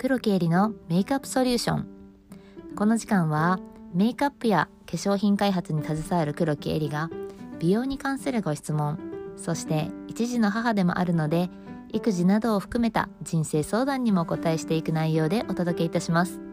黒木絵里のメイクアップソリューション。この時間はメイクアップや化粧品開発に携わる黒木絵里が美容に関するご質問そして一児の母でもあるので育児などを含めた人生相談にもお答えしていく内容でお届けいたします。